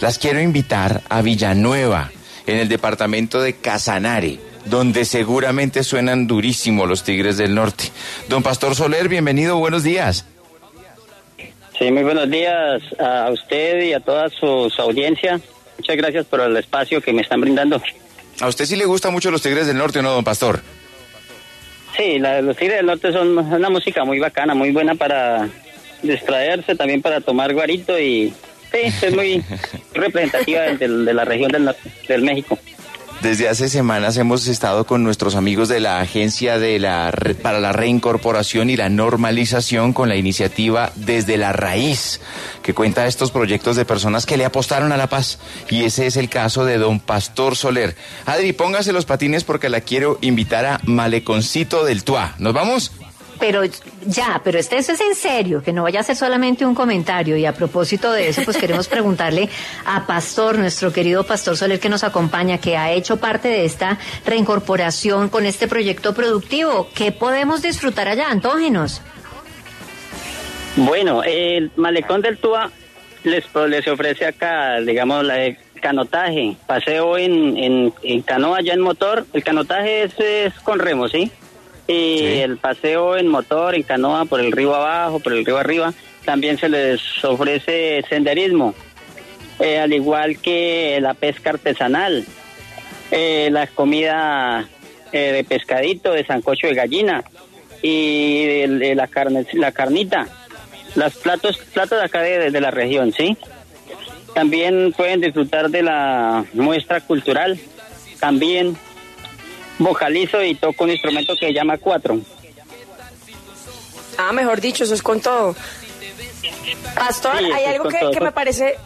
Las quiero invitar a Villanueva, en el departamento de Casanare, donde seguramente suenan durísimo los Tigres del Norte. Don Pastor Soler, bienvenido, buenos días. Sí, muy buenos días a usted y a toda su, su audiencia. Muchas gracias por el espacio que me están brindando. ¿A usted sí le gustan mucho los Tigres del Norte o no, don Pastor? Sí, la- los Tigres del Norte son una música muy bacana, muy buena para distraerse, también para tomar guarito y sí, es muy representativa del- de, la región del, México. Desde hace semanas hemos estado con nuestros amigos de la Agencia de la Re- para la Reincorporación y la Normalización con la iniciativa Desde la Raíz, que cuenta estos proyectos de personas que le apostaron a la paz. Y ese es el caso de don Pastor Soler. Adri, póngase los patines porque la quiero invitar a Maleconcito del Tuá. ¿Nos vamos? Pero ya, pero este, es en serio, que no vaya a ser solamente un comentario. Y a propósito de eso, pues queremos preguntarle a Pastor, nuestro querido Pastor Soler que nos acompaña, que ha hecho parte de esta reincorporación con este proyecto productivo. ¿Qué podemos disfrutar allá, Antógenos? Bueno, el malecón del Túa les, les ofrece acá, digamos, la de canotaje, paseo en, en, en canoa ya en motor. El canotaje es, es con remo, ¿sí? Y Sí. el paseo en motor, en canoa, por el río abajo, por el río arriba, también se les ofrece senderismo, eh, al igual que la pesca artesanal, eh, la comida eh, de pescadito, de sancocho de gallina y el- el- la carne, la carnita, los platos, platos de acá de, de la región, ¿sí? También pueden disfrutar de la muestra cultural, también vocalizo y toco un instrumento que se llama cuatro. Ah, mejor dicho, eso es con todo. Pastor, Sí, hay algo que me parece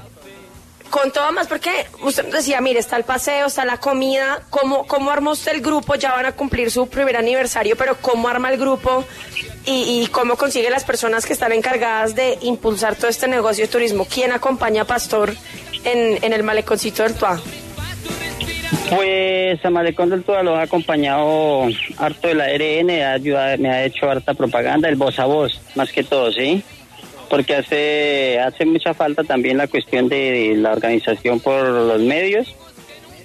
con todo más, porque usted decía, mire, está el paseo, está la comida, ¿cómo, cómo armó usted el grupo? Ya van a cumplir su primer aniversario, pero ¿cómo arma el grupo y, y cómo consigue las personas que están encargadas de impulsar todo este negocio de turismo? ¿Quién acompaña a Pastor en, en el maleconcito del Tuá? Pues a Malecón del Tuba lo ha acompañado harto de la RN, ha ayudado- me ha hecho harta propaganda, el voz a voz, más que todo, ¿sí? Porque hace, hace mucha falta también la cuestión de la organización por los medios,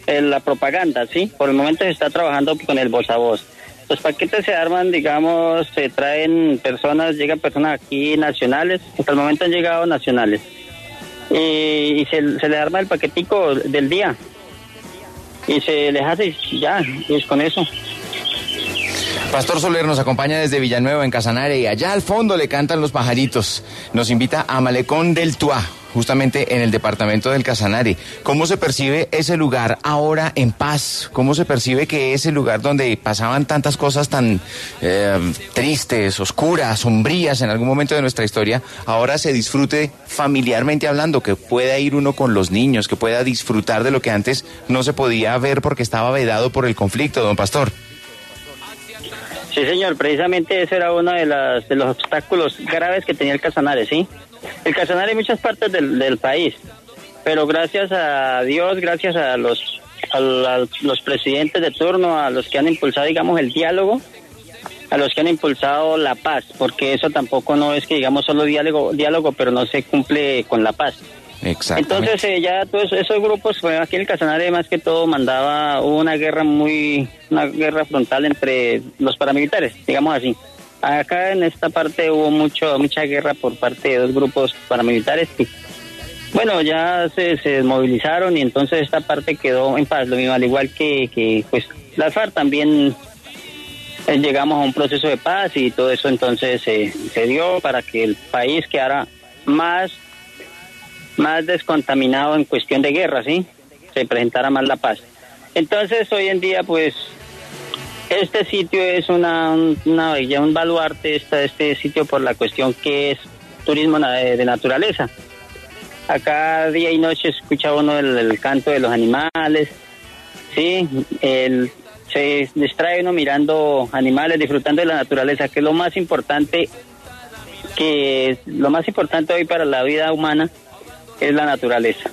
eh, la propaganda, ¿sí? Por el momento se está trabajando con el voz a voz. Los paquetes se arman, digamos, se traen personas, llegan personas aquí nacionales, hasta el momento han llegado nacionales. Y, y se, se le arma el paquetico del día, y se les hace ya, y es con eso. Pastor Soler nos acompaña desde Villanueva, en Casanare, y allá al fondo le cantan los pajaritos. Nos invita a Malecón del Tuá, justamente en el departamento del Casanare. ¿Cómo se percibe ese lugar ahora en paz? ¿Cómo se percibe que ese lugar donde pasaban tantas cosas tan eh, tristes, oscuras, sombrías en algún momento de nuestra historia, ahora se disfrute familiarmente hablando, que pueda ir uno con los niños, que pueda disfrutar de lo que antes no se podía ver porque estaba vedado por el conflicto, don Pastor? Sí, señor, precisamente ese era uno de, las, de los obstáculos graves que tenía el Casanare, ¿sí? El Casanare en muchas partes del, país, pero gracias a Dios, gracias a los, a los presidentes de turno, a los que han impulsado, digamos, el diálogo, a los que han impulsado la paz, porque eso tampoco no es que digamos solo diálogo, diálogo pero no se cumple con la paz. Entonces eh, ya todos esos grupos, fue aquí en el Casanare más que todo mandaba una guerra muy, una guerra frontal entre los paramilitares, digamos así. Acá en esta parte hubo mucho, mucha guerra por parte de dos grupos paramilitares y, Bueno, ya se, se desmovilizaron y entonces esta parte quedó en paz, lo mismo, al igual que, que pues la FARC también eh, llegamos a un proceso de paz y todo eso entonces se se dio para que el país quedara más, más descontaminado en cuestión de guerra, ¿sí? Se presentara más la paz. Entonces hoy en día pues este sitio es una, un- una bella, un baluarte, esta, este sitio por la cuestión que es turismo de naturaleza. Acá día y noche escucha uno el, el canto de los animales, sí, el, se distrae uno mirando animales, disfrutando de la naturaleza, que es lo más importante, que lo más importante hoy para la vida humana es la naturaleza.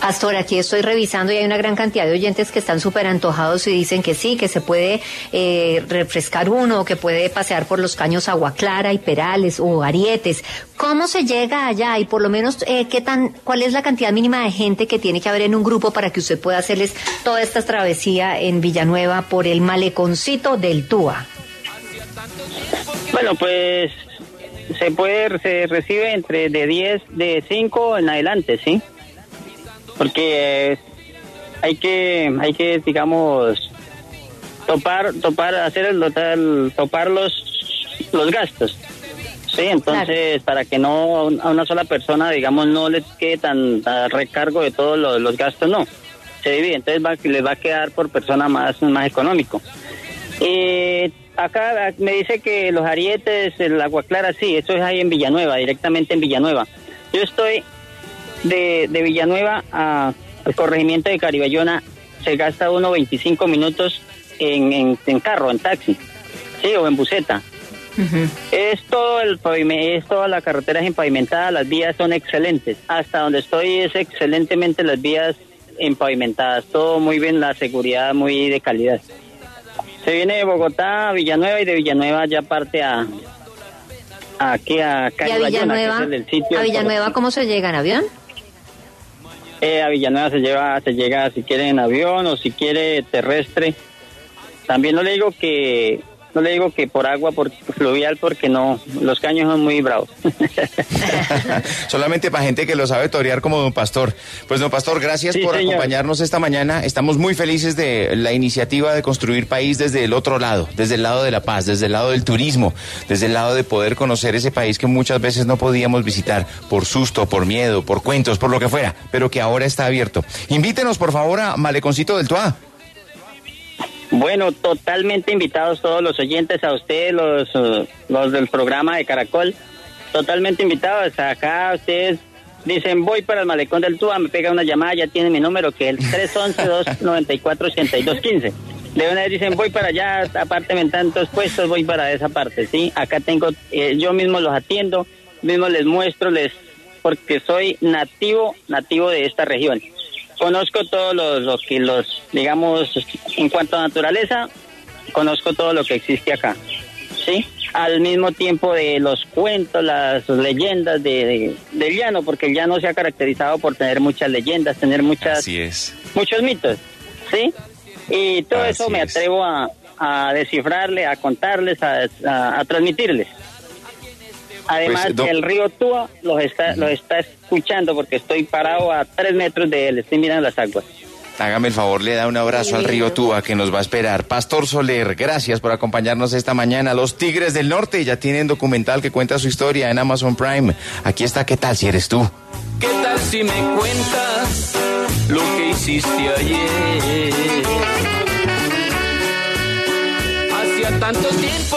Pastor, aquí estoy revisando y hay una gran cantidad de oyentes que están súper antojados y dicen que sí, que se puede eh, refrescar uno, que puede pasear por los caños Agua Clara y Perales o Arietes. ¿Cómo se llega allá? Y por lo menos, eh, ¿qué tan, ¿cuál es la cantidad mínima de gente que tiene que haber en un grupo para que usted pueda hacerles toda esta travesía en Villanueva por el maleconcito del Túa? Bueno, pues se puede, se recibe entre de 10, de 5 en adelante, ¿sí? Porque eh, hay que, hay que, digamos, topar, topar, hacer el, el- topar los, los gastos. Sí, entonces para que no a un- a una sola persona, digamos, no le quede tan a recargo de todos los, los gastos, no. Se divide, entonces va, les va a quedar por persona más, más económico. Eh, acá me dice que los arietes, el agua clara, sí, eso es ahí en Villanueva, directamente en Villanueva. Yo estoy de, de Villanueva a- al corregimiento de Cariballona, se gasta uno 25 minutos en, en, en carro, en taxi, sí, o en buseta. Es todo el es toda la carretera es empavimentada, las vías son excelentes. Hasta donde estoy es excelentemente las vías empavimentadas, todo muy bien, la seguridad muy de calidad. Se viene de Bogotá a Villanueva y de Villanueva ya parte a a aquí a ¿Y a Villanueva? es el sitio ¿A Villanueva cómo se llega en avión? Eh, a Villanueva se lleva, se llega si quiere en avión o si quiere terrestre. También no le digo que no le digo que por agua, por fluvial, porque no, los caños son muy bravos. Solamente para gente que lo sabe torear como don Pastor. Pues don Pastor, gracias Sí, por señor. acompañarnos esta mañana. Estamos muy felices de la iniciativa de construir país desde el otro lado, desde el lado de la paz, desde el lado del turismo, desde el lado de poder conocer ese país que muchas veces no podíamos visitar por susto, por miedo, por cuentos, por lo que fuera, pero que ahora está abierto. Invítenos por favor a Maleconcito del Tuá. Bueno, totalmente invitados todos los oyentes, a ustedes, los, los del programa de Caracol, totalmente invitados. Acá ustedes dicen, voy para el malecón del Túa, me pega una llamada, ya tiene mi número, que es el 311-294-8215. De una vez dicen, voy para allá, apárteme en tantos puestos, voy para esa parte, ¿sí? Acá tengo, eh, yo mismo los atiendo, mismo les muestro, les porque soy nativo, nativo de esta región conozco todo lo, lo que los, digamos, en cuanto a naturaleza, conozco todo lo que existe acá, ¿sí? Al mismo tiempo de los cuentos, las leyendas de, de- del llano, porque el llano se ha caracterizado por tener muchas leyendas, tener muchas, Así es. muchos mitos, ¿sí? Y todo Así eso me es. atrevo a, a descifrarle, a contarles, a, a- a transmitirles. Además, Pues, do- el río Túa los está, los está escuchando porque estoy parado a tres metros de él, estoy mirando las aguas. Hágame el favor, le da un abrazo al río Túa que nos va a esperar. Pastor Soler, gracias por acompañarnos esta mañana. Los Tigres del Norte ya tienen documental que cuenta su historia en Amazon Prime. Aquí está, ¿qué tal si eres tú? ¿Qué tal si me cuentas lo que hiciste ayer? Hacía tanto tiempo.